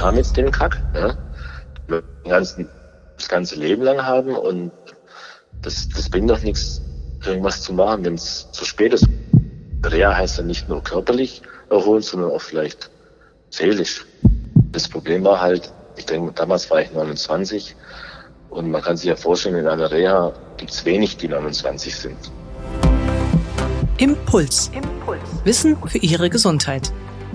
wir haben jetzt den Kack, ja. Wir ganzen, das ganze Leben lang haben und das, das bringt doch nichts, irgendwas zu machen, wenn es zu spät ist. Reha heißt ja nicht nur körperlich erholen, sondern auch vielleicht seelisch. Das Problem war halt, ich denke, damals war ich 29 und man kann sich ja vorstellen, in einer Reha gibt es wenig, die 29 sind. Impuls. Impuls. Wissen für Ihre Gesundheit.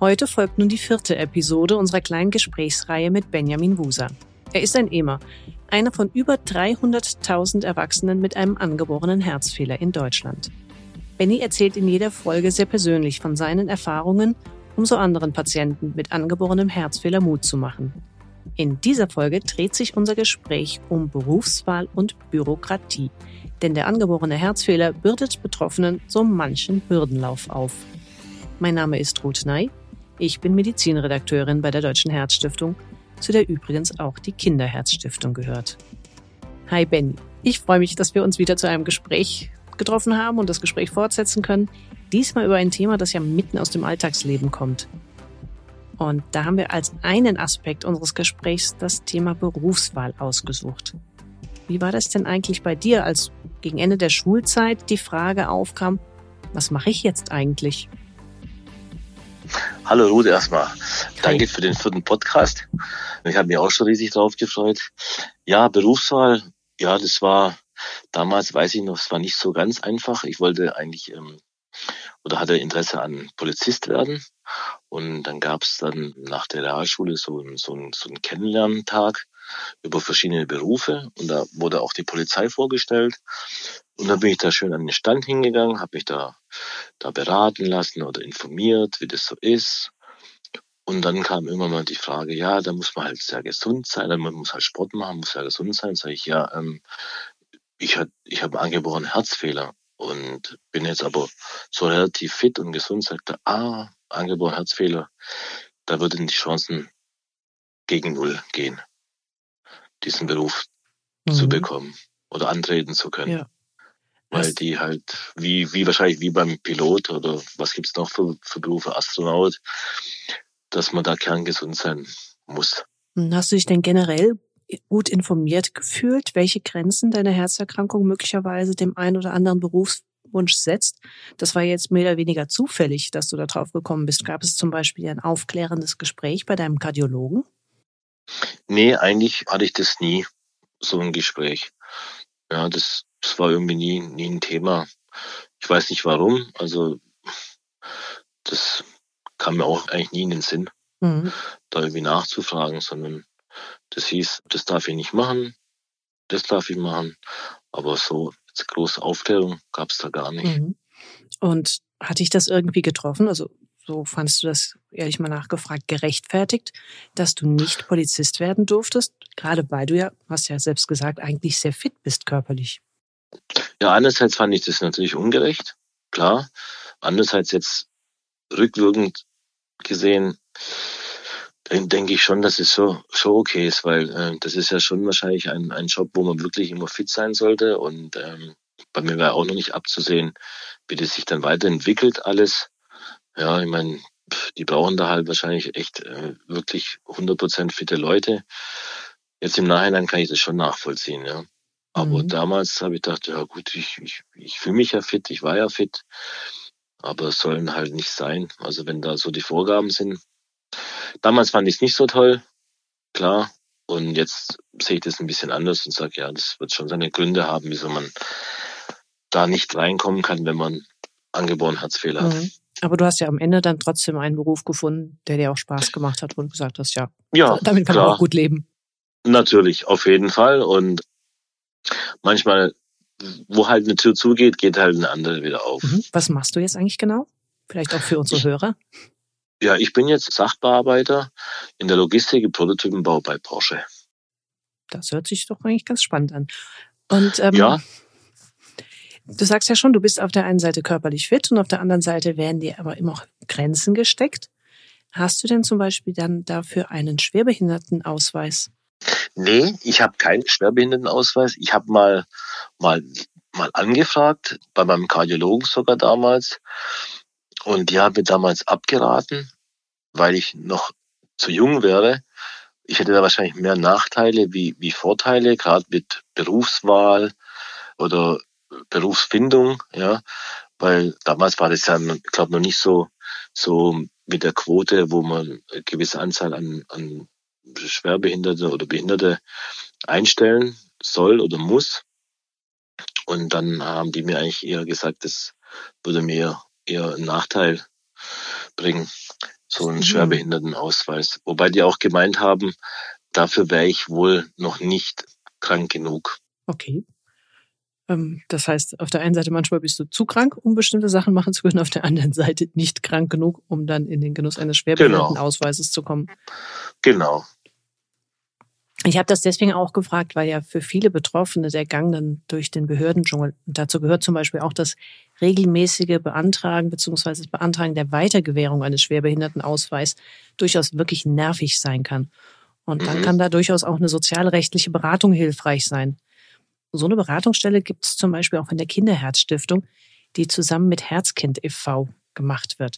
Heute folgt nun die vierte Episode unserer kleinen Gesprächsreihe mit Benjamin Wuser. Er ist ein EMA, einer von über 300.000 Erwachsenen mit einem angeborenen Herzfehler in Deutschland. Benny erzählt in jeder Folge sehr persönlich von seinen Erfahrungen, um so anderen Patienten mit angeborenem Herzfehler Mut zu machen. In dieser Folge dreht sich unser Gespräch um Berufswahl und Bürokratie, denn der angeborene Herzfehler bürdet Betroffenen so manchen Hürdenlauf auf. Mein Name ist Ruth Ney. Ich bin Medizinredakteurin bei der Deutschen Herzstiftung zu der übrigens auch die Kinderherzstiftung gehört. Hi Benny, ich freue mich, dass wir uns wieder zu einem Gespräch getroffen haben und das Gespräch fortsetzen können. Diesmal über ein Thema, das ja mitten aus dem Alltagsleben kommt. Und da haben wir als einen Aspekt unseres Gesprächs das Thema Berufswahl ausgesucht. Wie war das denn eigentlich bei dir, als gegen Ende der Schulzeit die Frage aufkam, was mache ich jetzt eigentlich? Hallo Ruth erstmal. Danke für den vierten Podcast. Ich habe mich auch schon riesig drauf gefreut. Ja, Berufswahl, ja, das war damals, weiß ich noch, es war nicht so ganz einfach. Ich wollte eigentlich ähm, oder hatte Interesse an Polizist werden. Und dann gab es dann nach der Realschule so, so, so einen Kennenlerntag über verschiedene Berufe und da wurde auch die Polizei vorgestellt. Und dann bin ich da schön an den Stand hingegangen, habe mich da, da beraten lassen oder informiert, wie das so ist. Und dann kam immer mal die Frage, ja, da muss man halt sehr gesund sein, man muss halt Sport machen, muss sehr gesund sein. Sag ich, ja, ähm, ich, hat, ich habe angeborenen Herzfehler und bin jetzt aber so relativ fit und gesund, sagte, ah, angeboren Herzfehler, da würden die Chancen gegen Null gehen diesen Beruf mhm. zu bekommen oder antreten zu können. Ja. Weil die halt, wie, wie wahrscheinlich wie beim Pilot oder was gibt's noch für, für Berufe, Astronaut, dass man da kerngesund sein muss. Hm, hast du dich denn generell gut informiert gefühlt, welche Grenzen deine Herzerkrankung möglicherweise dem einen oder anderen Berufswunsch setzt? Das war jetzt mehr oder weniger zufällig, dass du da drauf gekommen bist. Gab es zum Beispiel ein aufklärendes Gespräch bei deinem Kardiologen? Nee, eigentlich hatte ich das nie, so ein Gespräch. Ja, das, das war irgendwie nie, nie ein Thema. Ich weiß nicht warum. Also das kam mir auch eigentlich nie in den Sinn, mhm. da irgendwie nachzufragen, sondern das hieß, das darf ich nicht machen, das darf ich machen. Aber so jetzt große Aufklärung gab es da gar nicht. Mhm. Und hat dich das irgendwie getroffen? Also so fandest du das, ehrlich mal nachgefragt, gerechtfertigt, dass du nicht Polizist werden durftest? Gerade weil du ja, hast ja selbst gesagt, eigentlich sehr fit bist körperlich. Ja, einerseits fand ich das natürlich ungerecht, klar. Andererseits jetzt rückwirkend gesehen, denke ich schon, dass es so, so okay ist, weil äh, das ist ja schon wahrscheinlich ein, ein Job, wo man wirklich immer fit sein sollte. Und ähm, bei mir war auch noch nicht abzusehen, wie das sich dann weiterentwickelt alles. Ja, ich meine, die brauchen da halt wahrscheinlich echt äh, wirklich 100% fitte Leute. Jetzt im Nachhinein kann ich das schon nachvollziehen, ja. Aber mhm. damals habe ich gedacht, ja gut, ich, ich, ich fühle mich ja fit, ich war ja fit, aber es sollen halt nicht sein. Also wenn da so die Vorgaben sind. Damals fand ich es nicht so toll, klar. Und jetzt sehe ich das ein bisschen anders und sage, ja, das wird schon seine Gründe haben, wieso man da nicht reinkommen kann, wenn man angeboren Herzfehler mhm. hat. Aber du hast ja am Ende dann trotzdem einen Beruf gefunden, der dir auch Spaß gemacht hat, du gesagt hast, ja, ja damit kann klar. man auch gut leben. Natürlich, auf jeden Fall. Und manchmal, wo halt eine Tür zugeht, geht halt eine andere wieder auf. Mhm. Was machst du jetzt eigentlich genau? Vielleicht auch für unsere ich, Hörer? Ja, ich bin jetzt Sachbearbeiter in der Logistik im Prototypenbau bei Porsche. Das hört sich doch eigentlich ganz spannend an. Und ähm, ja. Du sagst ja schon, du bist auf der einen Seite körperlich fit und auf der anderen Seite werden dir aber immer auch Grenzen gesteckt. Hast du denn zum Beispiel dann dafür einen Schwerbehindertenausweis? Nee, ich habe keinen Schwerbehindertenausweis. Ich habe mal, mal, mal angefragt, bei meinem Kardiologen sogar damals. Und die haben mir damals abgeraten, weil ich noch zu jung wäre. Ich hätte da wahrscheinlich mehr Nachteile wie, wie Vorteile, gerade mit Berufswahl oder Berufsfindung, ja, weil damals war das ja, ich glaube, noch nicht so, so mit der Quote, wo man eine gewisse Anzahl an, an Schwerbehinderte oder Behinderte einstellen soll oder muss. Und dann haben die mir eigentlich eher gesagt, das würde mir eher einen Nachteil bringen, so einen mhm. Schwerbehindertenausweis. Wobei die auch gemeint haben, dafür wäre ich wohl noch nicht krank genug. Okay. Ähm, das heißt, auf der einen Seite manchmal bist du zu krank, um bestimmte Sachen machen zu können, auf der anderen Seite nicht krank genug, um dann in den Genuss eines Schwerbehindertenausweises genau. zu kommen. Genau. Ich habe das deswegen auch gefragt, weil ja für viele Betroffene der Gang dann durch den Behördendschungel, dazu gehört zum Beispiel auch das regelmäßige Beantragen bzw. das Beantragen der Weitergewährung eines Schwerbehindertenausweis durchaus wirklich nervig sein kann. Und dann mhm. kann da durchaus auch eine sozialrechtliche Beratung hilfreich sein. So eine Beratungsstelle gibt es zum Beispiel auch in der Kinderherzstiftung, die zusammen mit Herzkind e.V. gemacht wird.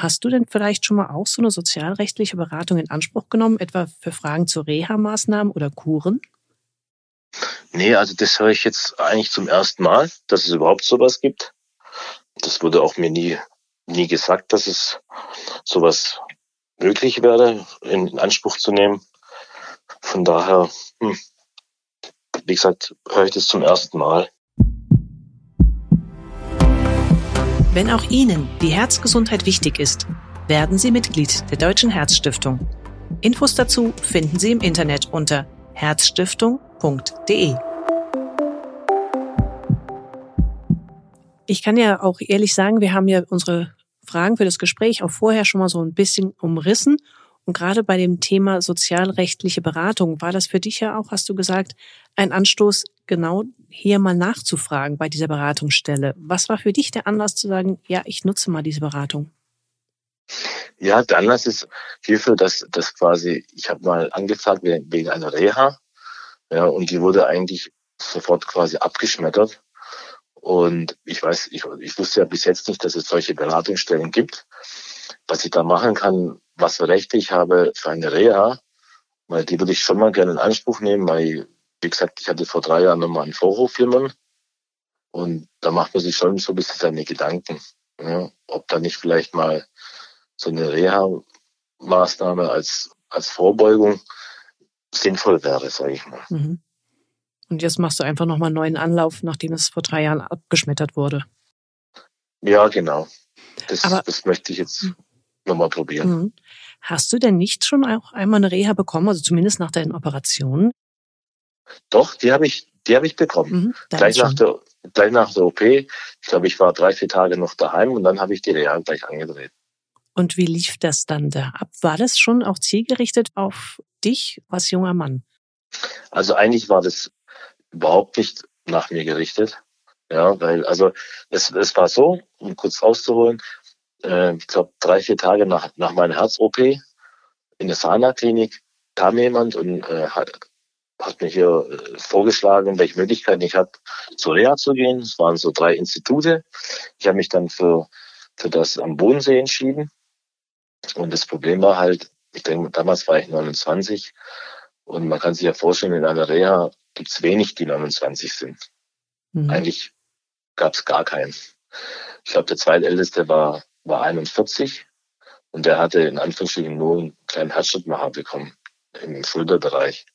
Hast du denn vielleicht schon mal auch so eine sozialrechtliche Beratung in Anspruch genommen, etwa für Fragen zu Reha-Maßnahmen oder Kuren? Nee, also das höre ich jetzt eigentlich zum ersten Mal, dass es überhaupt sowas gibt. Das wurde auch mir nie, nie gesagt, dass es sowas möglich wäre, in Anspruch zu nehmen. Von daher, hm, wie gesagt, höre ich das zum ersten Mal. Wenn auch Ihnen die Herzgesundheit wichtig ist, werden Sie Mitglied der Deutschen Herzstiftung. Infos dazu finden Sie im Internet unter herzstiftung.de. Ich kann ja auch ehrlich sagen, wir haben ja unsere Fragen für das Gespräch auch vorher schon mal so ein bisschen umrissen und gerade bei dem Thema sozialrechtliche Beratung war das für dich ja auch, hast du gesagt, ein Anstoß, genau hier mal nachzufragen bei dieser Beratungsstelle. Was war für dich der Anlass zu sagen, ja, ich nutze mal diese Beratung? Ja, der Anlass ist hierfür, dass, dass quasi, ich habe mal angefragt wegen einer Reha, ja, und die wurde eigentlich sofort quasi abgeschmettert. Und ich weiß, ich, ich wusste ja bis jetzt nicht, dass es solche Beratungsstellen gibt. Was ich da machen kann, was für Rechte ich habe für eine Reha, weil die würde ich schon mal gerne in Anspruch nehmen, weil, wie gesagt, ich hatte vor drei Jahren nochmal einen Vorhofflimmern und da macht man sich schon so ein bisschen seine Gedanken, ja, ob da nicht vielleicht mal so eine Reha-Maßnahme als, als Vorbeugung sinnvoll wäre, sage ich mal. Mhm. Und jetzt machst du einfach nochmal einen neuen Anlauf, nachdem es vor drei Jahren abgeschmettert wurde. Ja, genau. Das, Aber, das möchte ich jetzt nochmal probieren. Mhm. Hast du denn nicht schon auch einmal eine Reha bekommen, also zumindest nach deinen Operationen? Doch, die habe ich, die habe ich bekommen. Mhm, gleich, nach der, gleich nach der OP. Ich glaube, ich war drei, vier Tage noch daheim und dann habe ich die Reha gleich angedreht. Und wie lief das dann da ab? War das schon auch zielgerichtet auf dich als junger Mann? Also eigentlich war das überhaupt nicht nach mir gerichtet. Ja, weil, also es, es war so, um kurz auszuholen, äh, ich glaube, drei, vier Tage nach, nach meiner Herz-OP in der Sana-Klinik kam jemand und äh, hat, hat mir hier äh, vorgeschlagen, welche Möglichkeiten ich habe, zur Reha zu gehen. Es waren so drei Institute. Ich habe mich dann für, für das am Bodensee entschieden. Und das Problem war halt, ich denke, damals war ich 29 und man kann sich ja vorstellen, in einer Reha gibt es wenig, die 29 sind. Mhm. Eigentlich gab es gar keinen. Ich glaube, der zweitälteste war war 41 und der hatte in Anführungsstrichen nur einen kleinen Herzschrittmacher bekommen im Schulterbereich.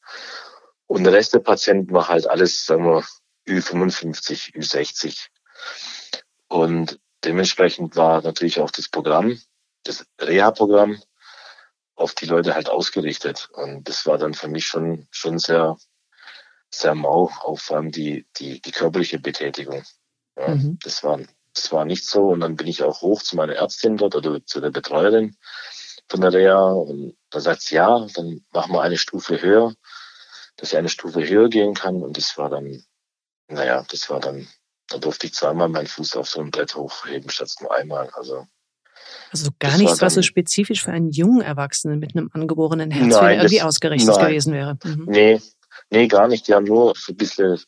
Und der Rest der Patienten war halt alles, sagen wir, Ü55, Ü60. Und dementsprechend war natürlich auch das Programm, das Reha-Programm, auf die Leute halt ausgerichtet. Und das war dann für mich schon, schon sehr, sehr mau, auch vor allem die, die, die körperliche Betätigung. Ja, mhm. Das waren das war nicht so. Und dann bin ich auch hoch zu meiner Ärztin dort oder zu der Betreuerin von der Reha. Und da sagt sie, ja, dann machen wir eine Stufe höher. Dass ich eine Stufe höher gehen kann. Und das war dann, naja, das war dann, da durfte ich zweimal meinen Fuß auf so ein Brett hochheben, statt nur einmal. Also also gar nichts, was so spezifisch für einen jungen Erwachsenen mit einem angeborenen Herzfehler irgendwie ausgerichtet nein, gewesen wäre. Mhm. Nee, nee, gar nicht. Die haben nur so ein bisschen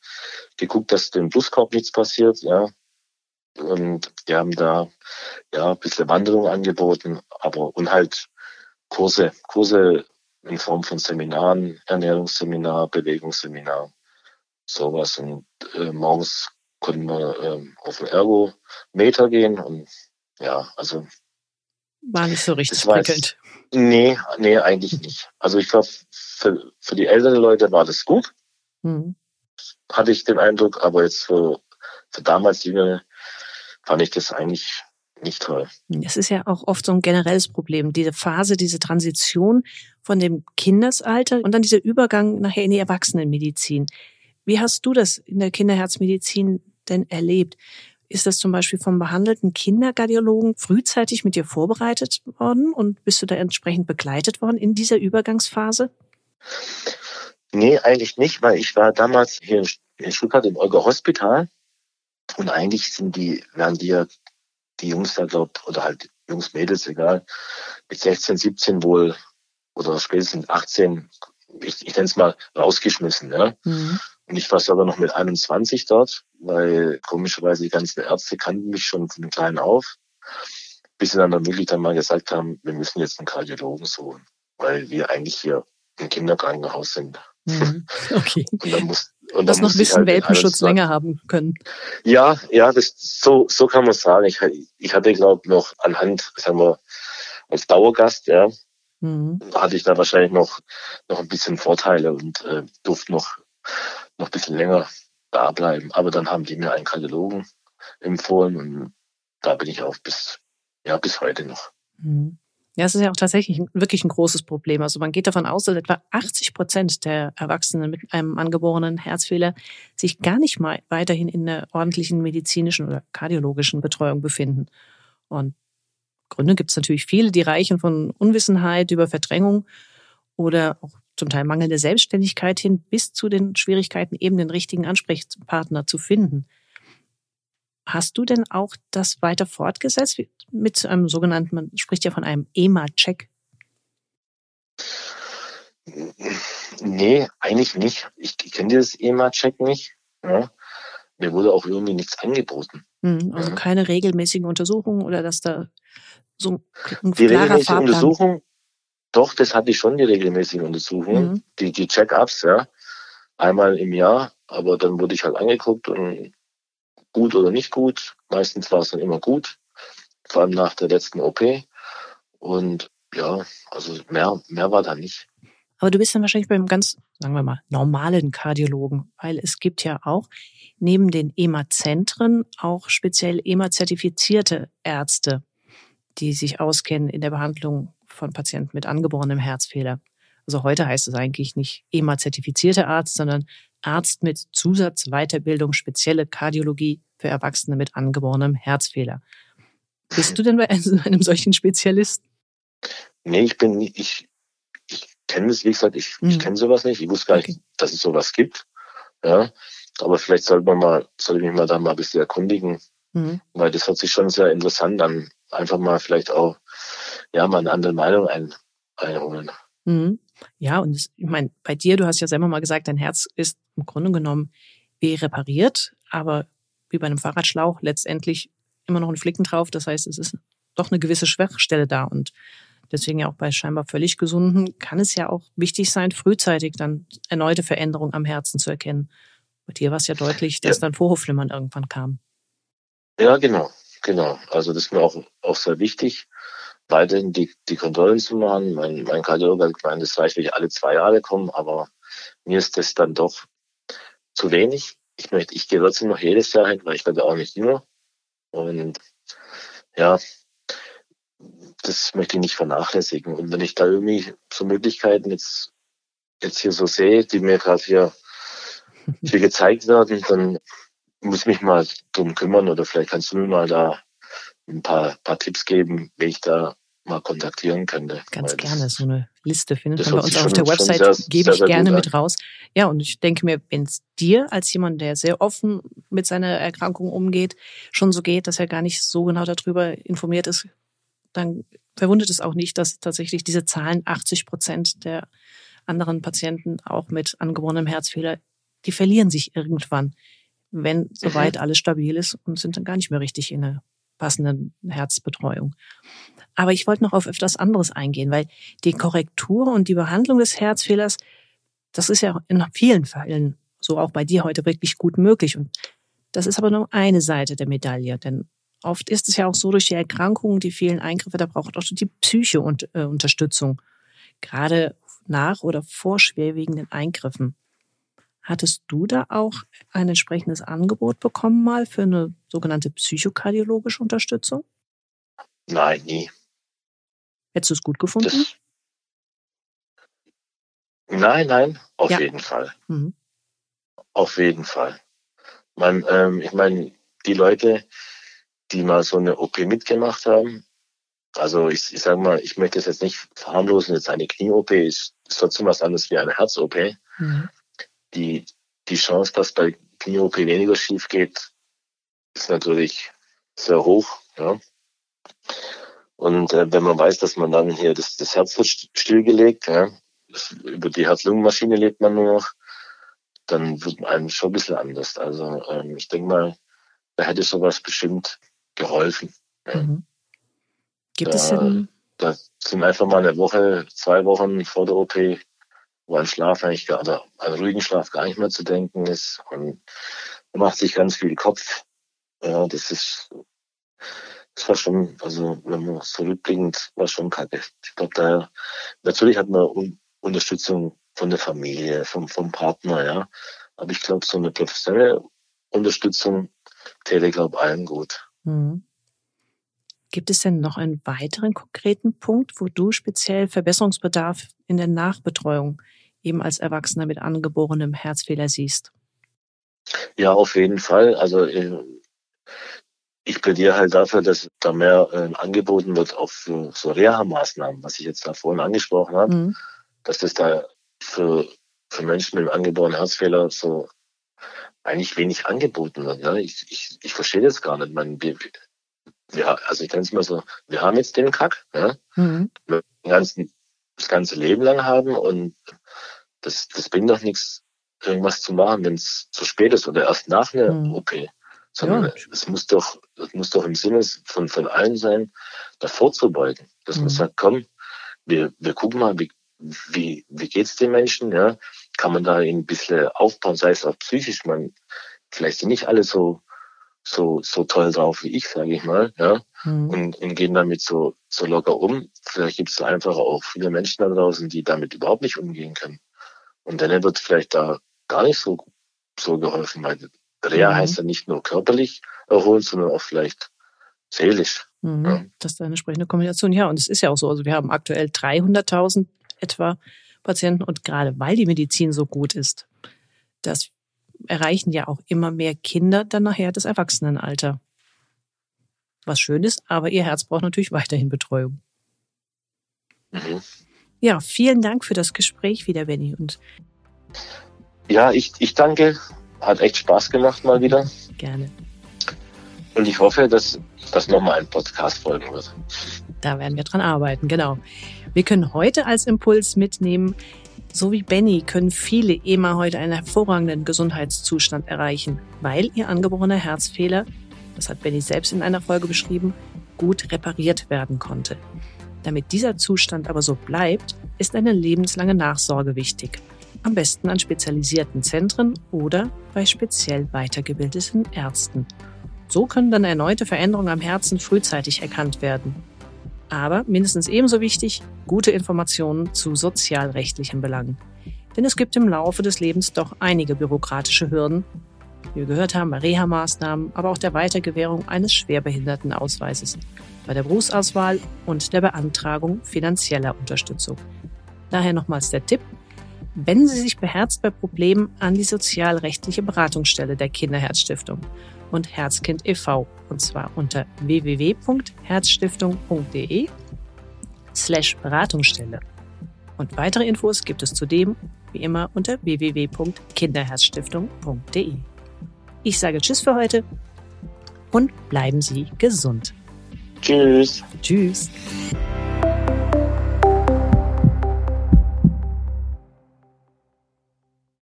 geguckt, dass dem Brustkorb nichts passiert, ja. Und die haben da ja ein bisschen Wanderung angeboten, aber und halt Kurse, Kurse in Form von Seminaren, Ernährungsseminar, Bewegungsseminar, sowas. Und äh, morgens konnten wir äh, auf den Ergometer gehen und ja, also war nicht so richtig prickelnd. Nee, nee, eigentlich nicht. Also ich glaube, für, für die älteren Leute war das gut. Mhm. Hatte ich den Eindruck, aber jetzt für, für damals Jüngere fand ich das eigentlich nicht toll. Es ist ja auch oft so ein generelles Problem, diese Phase, diese Transition von dem Kindesalter und dann dieser Übergang nachher in die Erwachsenenmedizin. Wie hast du das in der Kinderherzmedizin denn erlebt? Ist das zum Beispiel vom behandelten Kinderkardiologen frühzeitig mit dir vorbereitet worden und bist du da entsprechend begleitet worden in dieser Übergangsphase? Nee, eigentlich nicht, weil ich war damals hier in Stuttgart im Olga Hospital und eigentlich sind die, werden die ja, die Jungs da glaubt, oder halt Jungs, Mädels, egal, mit 16, 17 wohl oder spätestens 18, ich, ich nenne es mal, rausgeschmissen. Ja? Mhm. Und ich war sogar noch mit 21 dort, weil komischerweise die ganzen Ärzte kannten mich schon von klein auf, bis sie dann, dann wirklich dann mal gesagt haben, wir müssen jetzt einen Kardiologen suchen, weil wir eigentlich hier im Kinderkrankenhaus sind. Mhm. Okay. Und dann muss, und das noch ein bisschen halt Welpenschutz länger haben können. Ja, ja, das, so, so kann man sagen. Ich, ich hatte, glaube ich, noch anhand, sagen wir, als Dauergast, ja, mhm. hatte ich da wahrscheinlich noch, noch ein bisschen Vorteile und äh, durfte noch noch ein bisschen länger da bleiben. Aber dann haben die mir einen Kardiologen empfohlen und da bin ich auch bis, ja, bis heute noch. Mhm. Ja, es ist ja auch tatsächlich wirklich ein großes Problem. Also man geht davon aus, dass etwa 80 Prozent der Erwachsenen mit einem angeborenen Herzfehler sich gar nicht mal weiterhin in der ordentlichen medizinischen oder kardiologischen Betreuung befinden. Und Gründe gibt es natürlich viele, die reichen von Unwissenheit über Verdrängung oder auch zum Teil mangelnde Selbstständigkeit hin bis zu den Schwierigkeiten, eben den richtigen Ansprechpartner zu finden. Hast du denn auch das weiter fortgesetzt mit einem sogenannten, man spricht ja von einem EMA-Check? Nee, eigentlich nicht. Ich, ich kenne dieses EMA-Check nicht. Ja. Mir wurde auch irgendwie nichts angeboten. Hm, also ja. keine regelmäßigen Untersuchungen oder dass da so ein Die regelmäßige. Untersuchung, doch, das hatte ich schon, die regelmäßigen Untersuchungen, mhm. die, die Check-ups, ja. Einmal im Jahr, aber dann wurde ich halt angeguckt und gut oder nicht gut. Meistens war es dann immer gut, vor allem nach der letzten OP. Und ja, also mehr, mehr war da nicht. Aber du bist dann wahrscheinlich beim ganz, sagen wir mal, normalen Kardiologen, weil es gibt ja auch neben den EMA-Zentren auch speziell EMA-zertifizierte Ärzte, die sich auskennen in der Behandlung von Patienten mit angeborenem Herzfehler. Also heute heißt es eigentlich nicht EMA-zertifizierter Arzt, sondern Arzt mit Zusatzweiterbildung spezielle Kardiologie für Erwachsene mit angeborenem Herzfehler. Bist du denn bei einem solchen Spezialisten? Nee, ich bin nicht, ich, ich kenne es, wie gesagt, ich, mhm. ich kenne sowas nicht. Ich wusste gar nicht, okay. dass es sowas gibt. Ja. Aber vielleicht sollte man mal, sollte ich mich mal da mal ein bisschen erkundigen. Mhm. Weil das hört sich schon sehr interessant an. Einfach mal vielleicht auch ja, mal eine andere Meinung ein, einholen. Mhm. Ja, und das, ich meine, bei dir, du hast ja selber mal gesagt, dein Herz ist im Grunde genommen wie repariert, aber wie bei einem Fahrradschlauch letztendlich immer noch ein Flicken drauf. Das heißt, es ist doch eine gewisse Schwachstelle da und deswegen ja auch bei scheinbar völlig gesunden kann es ja auch wichtig sein, frühzeitig dann erneute Veränderungen am Herzen zu erkennen. Bei dir war es ja deutlich, dass ja. dann Vorhofflimmern irgendwann kam. Ja, genau, genau. Also das ist mir auch, auch sehr wichtig weiterhin die, die Kontrollen zu machen. Mein, mein Kardiologe hat gemeint, es reicht, wenn ich alle zwei Jahre komme, aber mir ist das dann doch zu wenig. Ich möchte, ich gehe trotzdem noch jedes Jahr hin, weil ich werde auch nicht jünger. Und ja, das möchte ich nicht vernachlässigen. Und wenn ich da irgendwie so Möglichkeiten jetzt, jetzt hier so sehe, die mir gerade hier, hier gezeigt werden, dann muss ich mich mal drum kümmern oder vielleicht kannst du mir mal da ein paar, paar Tipps geben, wie ich da mal kontaktieren könnte. Ganz gerne, so eine Liste findet man bei uns auf der Website, gebe ich gerne mit raus. Ja, und ich denke mir, wenn es dir als jemand, der sehr offen mit seiner Erkrankung umgeht, schon so geht, dass er gar nicht so genau darüber informiert ist, dann verwundert es auch nicht, dass tatsächlich diese Zahlen 80 Prozent der anderen Patienten auch mit angeborenem Herzfehler, die verlieren sich irgendwann, wenn mhm. soweit alles stabil ist und sind dann gar nicht mehr richtig in der passenden Herzbetreuung. Aber ich wollte noch auf etwas anderes eingehen, weil die Korrektur und die Behandlung des Herzfehlers, das ist ja in vielen Fällen, so auch bei dir heute, wirklich gut möglich. Und das ist aber nur eine Seite der Medaille, denn oft ist es ja auch so durch die Erkrankungen, die vielen Eingriffe, da braucht auch die Psyche und äh, Unterstützung. Gerade nach oder vor schwerwiegenden Eingriffen. Hattest du da auch ein entsprechendes Angebot bekommen mal für eine sogenannte psychokardiologische Unterstützung? Nein, nie. Hättest du es gut gefunden? Das nein, nein, auf ja. jeden Fall. Mhm. Auf jeden Fall. Man, ähm, ich meine, die Leute, die mal so eine OP mitgemacht haben, also ich, ich sage mal, ich möchte es jetzt nicht verharmlosen, jetzt eine Knie-OP ist, ist trotzdem was anderes wie eine Herz-OP. Mhm die, die Chance, dass bei Knie-OP weniger schief geht, ist natürlich sehr hoch. Ja. Und äh, wenn man weiß, dass man dann hier das, das Herz wird stillgelegt, ja, über die Herz-Lungen-Maschine lebt man nur noch, dann wird einem schon ein bisschen anders. Also ähm, ich denke mal, da hätte sowas bestimmt geholfen. Ja. Mhm. Gibt da, es denn? Da sind einfach mal eine Woche, zwei Wochen vor der OP wo an Schlaf eigentlich gar, oder an ruhigen Schlaf gar nicht mehr zu denken ist. Und man macht sich ganz viel Kopf. Ja, das ist, das war schon, also wenn man so rückblickend, war schon kacke. Ich glaube, da, natürlich hat man Un Unterstützung von der Familie, vom, vom Partner, ja. Aber ich glaube, so eine professionelle Unterstützung täte, glaube allen gut. Mhm. Gibt es denn noch einen weiteren konkreten Punkt, wo du speziell Verbesserungsbedarf in der Nachbetreuung eben als Erwachsener mit angeborenem Herzfehler siehst? Ja, auf jeden Fall. Also äh, ich plädiere halt dafür, dass da mehr äh, angeboten wird, auch für so Reha-Maßnahmen, was ich jetzt da vorhin angesprochen habe, mhm. dass das da für, für Menschen mit angeborenen Herzfehler so eigentlich wenig angeboten wird. Ja? Ich, ich, ich verstehe das gar nicht. Man, wir, wir, also ich kann es mal so, wir haben jetzt den Kack, ja? Mhm. Wir ganzen, das ganze Leben lang haben und das, das bringt doch nichts, irgendwas zu machen, wenn es zu spät ist oder erst nach einer mhm. OP. Sondern ja. es muss doch, es muss doch im Sinne von, von allen sein, davor zu beugen. Dass mhm. man sagt, komm, wir, wir gucken mal, wie, wie, wie geht's den Menschen, ja? Kann man da ein bisschen aufbauen, sei es auch psychisch, man, vielleicht sind nicht alle so, so, so toll drauf wie ich, sage ich mal, ja, mhm. und, und gehen damit so, so locker um. Vielleicht gibt es einfach auch viele Menschen da draußen, die damit überhaupt nicht umgehen können. Und dann wird vielleicht da gar nicht so, so geholfen, weil Reha mhm. heißt ja nicht nur körperlich erholen, sondern auch vielleicht seelisch. Mhm. Ja. Das ist eine entsprechende Kombination. Ja, und es ist ja auch so. Also wir haben aktuell 300.000 etwa Patienten und gerade weil die Medizin so gut ist, das erreichen ja auch immer mehr Kinder dann nachher das Erwachsenenalter. Was schön ist, aber ihr Herz braucht natürlich weiterhin Betreuung. Mhm. Ja, vielen Dank für das Gespräch wieder, Benny. Und ja, ich, ich danke. Hat echt Spaß gemacht mal wieder. Gerne. Und ich hoffe, dass das nochmal ein Podcast folgen wird. Da werden wir dran arbeiten, genau. Wir können heute als Impuls mitnehmen, so wie Benny können viele EMA heute einen hervorragenden Gesundheitszustand erreichen, weil ihr angeborener Herzfehler, das hat Benny selbst in einer Folge beschrieben, gut repariert werden konnte. Damit dieser Zustand aber so bleibt, ist eine lebenslange Nachsorge wichtig. Am besten an spezialisierten Zentren oder bei speziell weitergebildeten Ärzten. So können dann erneute Veränderungen am Herzen frühzeitig erkannt werden. Aber mindestens ebenso wichtig, gute Informationen zu sozialrechtlichen Belangen. Denn es gibt im Laufe des Lebens doch einige bürokratische Hürden, wie wir gehört haben, bei Reha-Maßnahmen, aber auch der Weitergewährung eines Schwerbehindertenausweises bei der Berufsauswahl und der Beantragung finanzieller Unterstützung. Daher nochmals der Tipp, wenden Sie sich beherzt bei Problemen an die sozialrechtliche Beratungsstelle der Kinderherzstiftung und Herzkind e.V. und zwar unter www.herzstiftung.de slash Beratungsstelle. Und weitere Infos gibt es zudem, wie immer, unter www.kinderherzstiftung.de. Ich sage Tschüss für heute und bleiben Sie gesund. Tschüss. Tschüss.